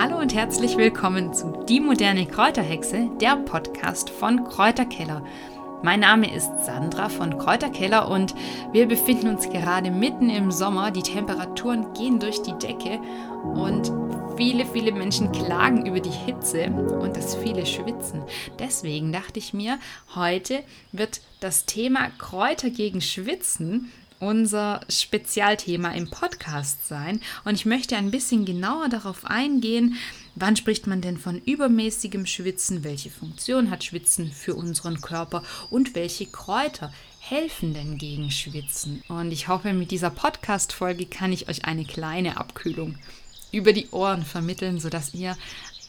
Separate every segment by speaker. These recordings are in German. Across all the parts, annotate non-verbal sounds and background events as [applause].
Speaker 1: Hallo und herzlich willkommen zu Die moderne Kräuterhexe, der Podcast von Kräuterkeller. Mein Name ist Sandra von Kräuterkeller und wir befinden uns gerade mitten im Sommer. Die Temperaturen gehen durch die Decke und viele, viele Menschen klagen über die Hitze und das viele schwitzen. Deswegen dachte ich mir, heute wird das Thema Kräuter gegen Schwitzen unser Spezialthema im Podcast sein. Und ich möchte ein bisschen genauer darauf eingehen, wann spricht man denn von übermäßigem Schwitzen, welche Funktion hat Schwitzen für unseren Körper und welche Kräuter helfen denn gegen Schwitzen. Und ich hoffe, mit dieser Podcast-Folge kann ich euch eine kleine Abkühlung über die Ohren vermitteln, sodass ihr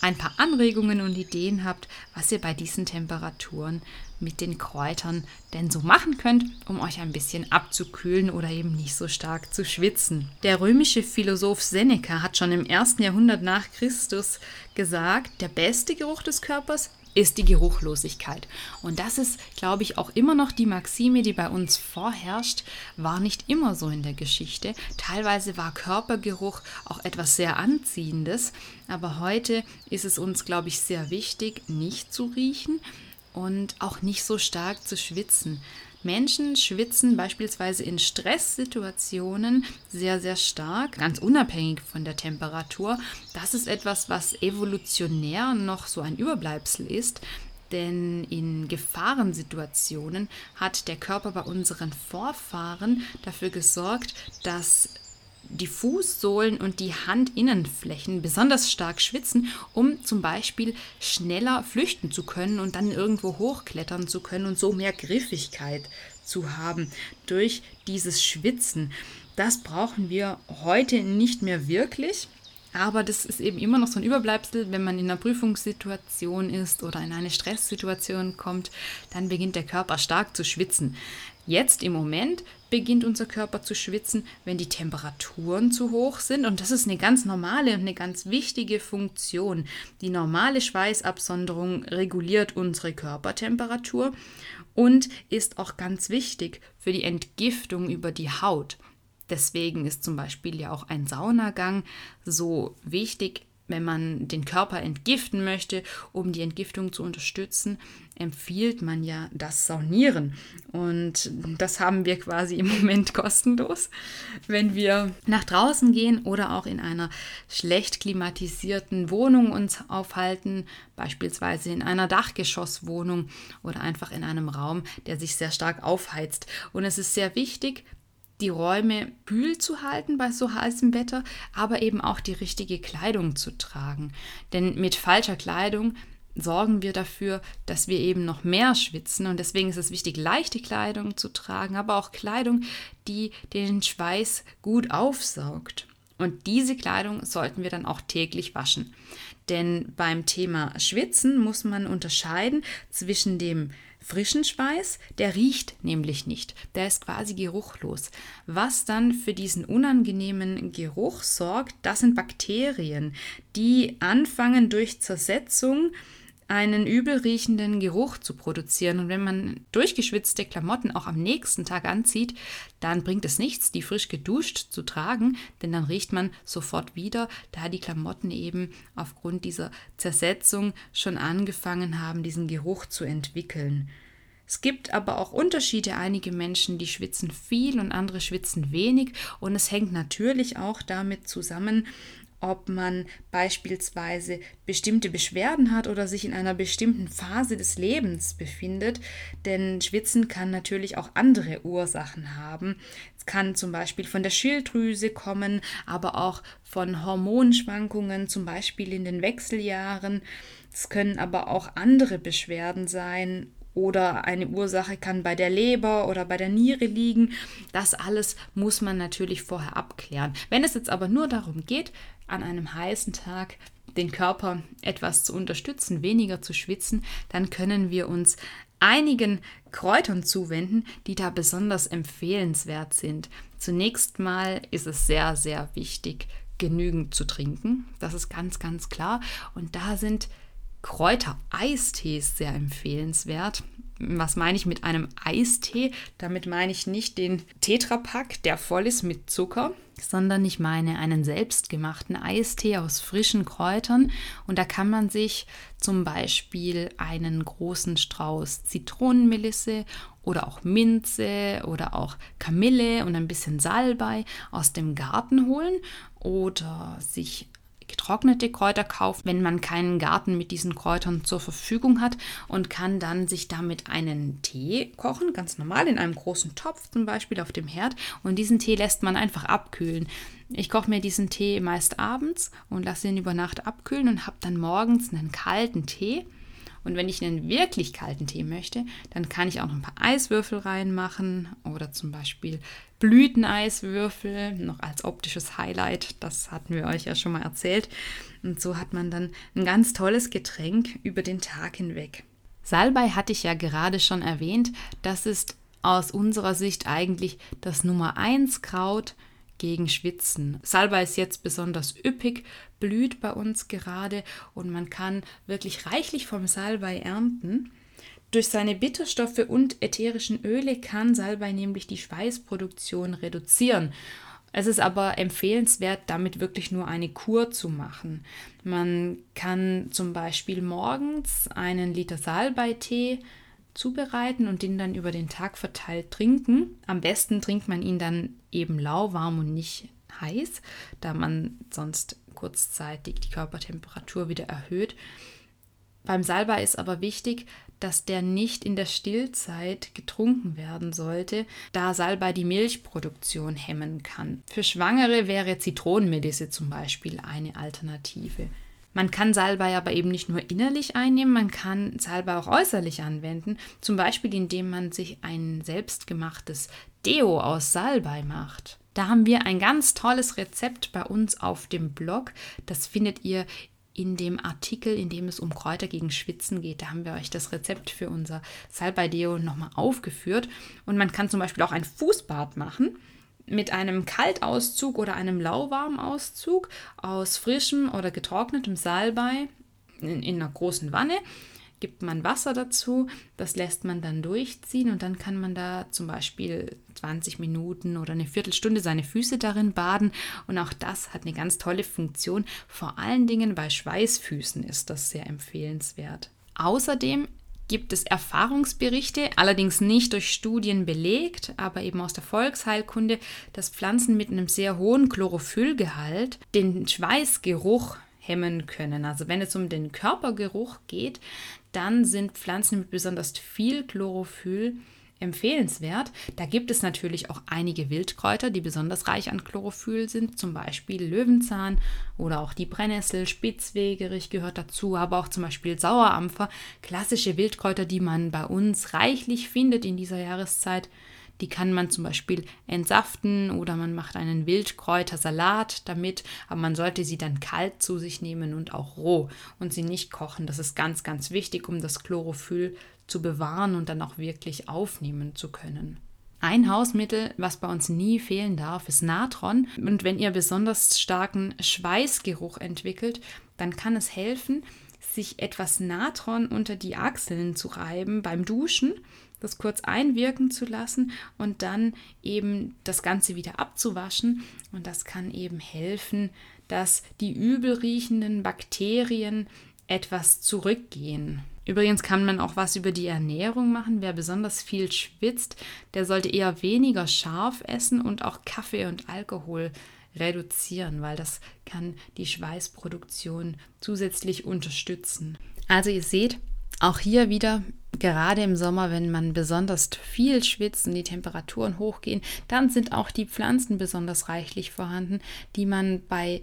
Speaker 1: ein paar Anregungen und Ideen habt, was ihr bei diesen Temperaturen mit den Kräutern denn so machen könnt, um euch ein bisschen abzukühlen oder eben nicht so stark zu schwitzen. Der römische Philosoph Seneca hat schon im ersten Jahrhundert nach Christus gesagt, der beste Geruch des Körpers ist die Geruchlosigkeit. Und das ist, glaube ich, auch immer noch die Maxime, die bei uns vorherrscht, war nicht immer so in der Geschichte. Teilweise war Körpergeruch auch etwas sehr Anziehendes, aber heute ist es uns, glaube ich, sehr wichtig, nicht zu riechen und auch nicht so stark zu schwitzen. Menschen schwitzen beispielsweise in Stresssituationen sehr, sehr stark, ganz unabhängig von der Temperatur. Das ist etwas, was evolutionär noch so ein Überbleibsel ist. Denn in Gefahrensituationen hat der Körper bei unseren Vorfahren dafür gesorgt, dass die Fußsohlen und die Handinnenflächen besonders stark schwitzen, um zum Beispiel schneller flüchten zu können und dann irgendwo hochklettern zu können und so mehr Griffigkeit zu haben durch dieses Schwitzen. Das brauchen wir heute nicht mehr wirklich. Aber das ist eben immer noch so ein Überbleibsel, wenn man in einer Prüfungssituation ist oder in eine Stresssituation kommt, dann beginnt der Körper stark zu schwitzen. Jetzt im Moment beginnt unser Körper zu schwitzen, wenn die Temperaturen zu hoch sind. Und das ist eine ganz normale und eine ganz wichtige Funktion. Die normale Schweißabsonderung reguliert unsere Körpertemperatur und ist auch ganz wichtig für die Entgiftung über die Haut. Deswegen ist zum Beispiel ja auch ein Saunagang so wichtig, wenn man den Körper entgiften möchte, um die Entgiftung zu unterstützen, empfiehlt man ja das Saunieren. Und das haben wir quasi im Moment [laughs] kostenlos, wenn wir nach draußen gehen oder auch in einer schlecht klimatisierten Wohnung uns aufhalten, beispielsweise in einer Dachgeschosswohnung oder einfach in einem Raum, der sich sehr stark aufheizt. Und es ist sehr wichtig, die Räume kühl zu halten bei so heißem Wetter, aber eben auch die richtige Kleidung zu tragen. Denn mit falscher Kleidung sorgen wir dafür, dass wir eben noch mehr schwitzen. Und deswegen ist es wichtig, leichte Kleidung zu tragen, aber auch Kleidung, die den Schweiß gut aufsaugt. Und diese Kleidung sollten wir dann auch täglich waschen. Denn beim Thema Schwitzen muss man unterscheiden zwischen dem frischen Schweiß, der riecht nämlich nicht, der ist quasi geruchlos. Was dann für diesen unangenehmen Geruch sorgt, das sind Bakterien, die anfangen durch Zersetzung einen übel riechenden Geruch zu produzieren. Und wenn man durchgeschwitzte Klamotten auch am nächsten Tag anzieht, dann bringt es nichts, die frisch geduscht zu tragen, denn dann riecht man sofort wieder, da die Klamotten eben aufgrund dieser Zersetzung schon angefangen haben, diesen Geruch zu entwickeln. Es gibt aber auch Unterschiede. Einige Menschen, die schwitzen viel und andere schwitzen wenig. Und es hängt natürlich auch damit zusammen, ob man beispielsweise bestimmte Beschwerden hat oder sich in einer bestimmten Phase des Lebens befindet. Denn Schwitzen kann natürlich auch andere Ursachen haben. Es kann zum Beispiel von der Schilddrüse kommen, aber auch von Hormonschwankungen, zum Beispiel in den Wechseljahren. Es können aber auch andere Beschwerden sein oder eine Ursache kann bei der Leber oder bei der Niere liegen. Das alles muss man natürlich vorher abklären. Wenn es jetzt aber nur darum geht, an einem heißen Tag den Körper etwas zu unterstützen, weniger zu schwitzen, dann können wir uns einigen Kräutern zuwenden, die da besonders empfehlenswert sind. Zunächst mal ist es sehr, sehr wichtig, genügend zu trinken. Das ist ganz, ganz klar. Und da sind Kräutereistees sehr empfehlenswert. Was meine ich mit einem Eistee? Damit meine ich nicht den Tetrapack, der voll ist mit Zucker, sondern ich meine einen selbstgemachten Eistee aus frischen Kräutern. Und da kann man sich zum Beispiel einen großen Strauß Zitronenmelisse oder auch Minze oder auch Kamille und ein bisschen Salbei aus dem Garten holen oder sich getrocknete Kräuter kauft, wenn man keinen Garten mit diesen Kräutern zur Verfügung hat und kann dann sich damit einen Tee kochen, ganz normal in einem großen Topf zum Beispiel auf dem Herd und diesen Tee lässt man einfach abkühlen. Ich koche mir diesen Tee meist abends und lasse ihn über Nacht abkühlen und habe dann morgens einen kalten Tee und wenn ich einen wirklich kalten Tee möchte, dann kann ich auch noch ein paar Eiswürfel reinmachen oder zum Beispiel Blüteneiswürfel, noch als optisches Highlight. Das hatten wir euch ja schon mal erzählt. Und so hat man dann ein ganz tolles Getränk über den Tag hinweg. Salbei hatte ich ja gerade schon erwähnt. Das ist aus unserer Sicht eigentlich das Nummer 1 Kraut gegen Schwitzen. Salbei ist jetzt besonders üppig, blüht bei uns gerade und man kann wirklich reichlich vom Salbei ernten. Durch seine Bitterstoffe und ätherischen Öle kann Salbei nämlich die Schweißproduktion reduzieren. Es ist aber empfehlenswert, damit wirklich nur eine Kur zu machen. Man kann zum Beispiel morgens einen Liter Salbeitee zubereiten und den dann über den Tag verteilt trinken. Am besten trinkt man ihn dann eben lauwarm und nicht heiß, da man sonst kurzzeitig die Körpertemperatur wieder erhöht. Beim Salbei ist aber wichtig, dass der nicht in der Stillzeit getrunken werden sollte, da Salbei die Milchproduktion hemmen kann. Für Schwangere wäre Zitronenmelisse zum Beispiel eine Alternative. Man kann Salbei aber eben nicht nur innerlich einnehmen, man kann Salbei auch äußerlich anwenden, zum Beispiel indem man sich ein selbstgemachtes Deo aus Salbei macht. Da haben wir ein ganz tolles Rezept bei uns auf dem Blog. Das findet ihr in dem Artikel, in dem es um Kräuter gegen Schwitzen geht. Da haben wir euch das Rezept für unser Salbei-Deo nochmal aufgeführt. Und man kann zum Beispiel auch ein Fußbad machen mit einem Kaltauszug oder einem Lauwarmauszug aus frischem oder getrocknetem Salbei in, in einer großen Wanne gibt man Wasser dazu, das lässt man dann durchziehen und dann kann man da zum Beispiel 20 Minuten oder eine Viertelstunde seine Füße darin baden und auch das hat eine ganz tolle Funktion. Vor allen Dingen bei Schweißfüßen ist das sehr empfehlenswert. Außerdem gibt es Erfahrungsberichte, allerdings nicht durch Studien belegt, aber eben aus der Volksheilkunde, dass Pflanzen mit einem sehr hohen Chlorophyllgehalt den Schweißgeruch hemmen können. Also wenn es um den Körpergeruch geht, dann sind Pflanzen mit besonders viel Chlorophyll empfehlenswert. Da gibt es natürlich auch einige Wildkräuter, die besonders reich an Chlorophyll sind, zum Beispiel Löwenzahn oder auch die Brennnessel, Spitzwegerich gehört dazu, aber auch zum Beispiel Sauerampfer, klassische Wildkräuter, die man bei uns reichlich findet in dieser Jahreszeit. Die kann man zum Beispiel entsaften oder man macht einen Wildkräutersalat damit, aber man sollte sie dann kalt zu sich nehmen und auch roh und sie nicht kochen. Das ist ganz, ganz wichtig, um das Chlorophyll zu bewahren und dann auch wirklich aufnehmen zu können. Ein Hausmittel, was bei uns nie fehlen darf, ist Natron. Und wenn ihr besonders starken Schweißgeruch entwickelt, dann kann es helfen, sich etwas Natron unter die Achseln zu reiben beim Duschen das kurz einwirken zu lassen und dann eben das Ganze wieder abzuwaschen. Und das kann eben helfen, dass die übel riechenden Bakterien etwas zurückgehen. Übrigens kann man auch was über die Ernährung machen. Wer besonders viel schwitzt, der sollte eher weniger scharf essen und auch Kaffee und Alkohol reduzieren, weil das kann die Schweißproduktion zusätzlich unterstützen. Also ihr seht, auch hier wieder, gerade im Sommer, wenn man besonders viel schwitzt und die Temperaturen hochgehen, dann sind auch die Pflanzen besonders reichlich vorhanden, die man bei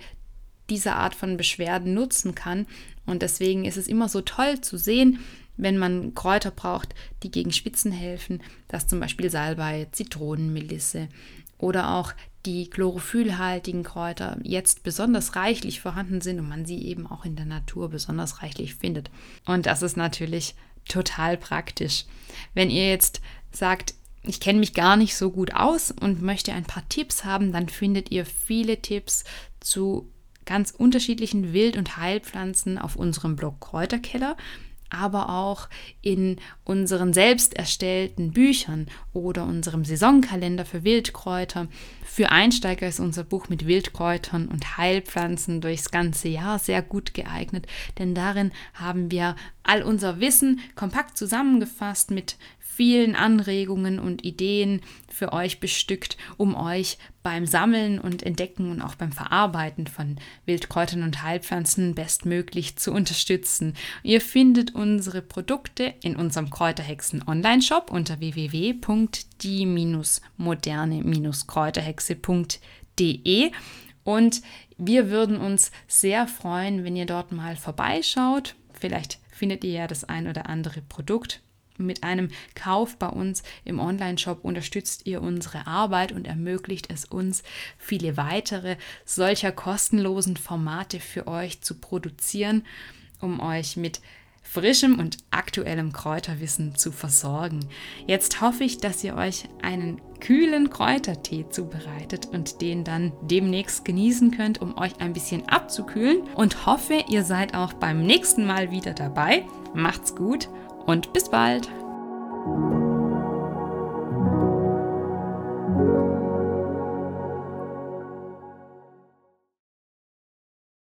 Speaker 1: dieser Art von Beschwerden nutzen kann. Und deswegen ist es immer so toll zu sehen, wenn man Kräuter braucht, die gegen Schwitzen helfen, dass zum Beispiel Salbei, Zitronenmelisse oder auch die chlorophyllhaltigen Kräuter jetzt besonders reichlich vorhanden sind und man sie eben auch in der Natur besonders reichlich findet. Und das ist natürlich total praktisch. Wenn ihr jetzt sagt, ich kenne mich gar nicht so gut aus und möchte ein paar Tipps haben, dann findet ihr viele Tipps zu ganz unterschiedlichen Wild- und Heilpflanzen auf unserem Blog Kräuterkeller. aber auch in unseren selbst erstellten Büchern oder unserem Saisonkalender für Wildkräuter. Für Einsteiger ist unser Buch mit Wildkräutern und Heilpflanzen durchs ganze Jahr sehr gut geeignet, denn darin haben wir all unser Wissen kompakt zusammengefasst mit vielen Anregungen und Ideen für euch bestückt, um euch beim Sammeln und Entdecken und auch beim Verarbeiten von Wildkräutern und Heilpflanzen bestmöglich zu unterstützen. Ihr findet unsere Produkte in unserem Kräuterhexen Online-Shop unter www.die-moderne-kräuterhexe.de und wir würden uns sehr freuen, wenn ihr dort mal vorbeischaut. Vielleicht findet ihr ja das ein oder andere Produkt mit einem Kauf bei uns im Online-Shop unterstützt ihr unsere Arbeit und ermöglicht es uns, viele weitere solcher kostenlosen Formate für euch zu produzieren, um euch mit frischem und aktuellem Kräuterwissen zu versorgen. Jetzt hoffe ich, dass ihr euch einen kühlen Kräutertee zubereitet und den dann demnächst genießen könnt, um euch ein bisschen abzukühlen und hoffe, ihr seid auch beim nächsten Mal wieder dabei. Macht's gut und bis bald!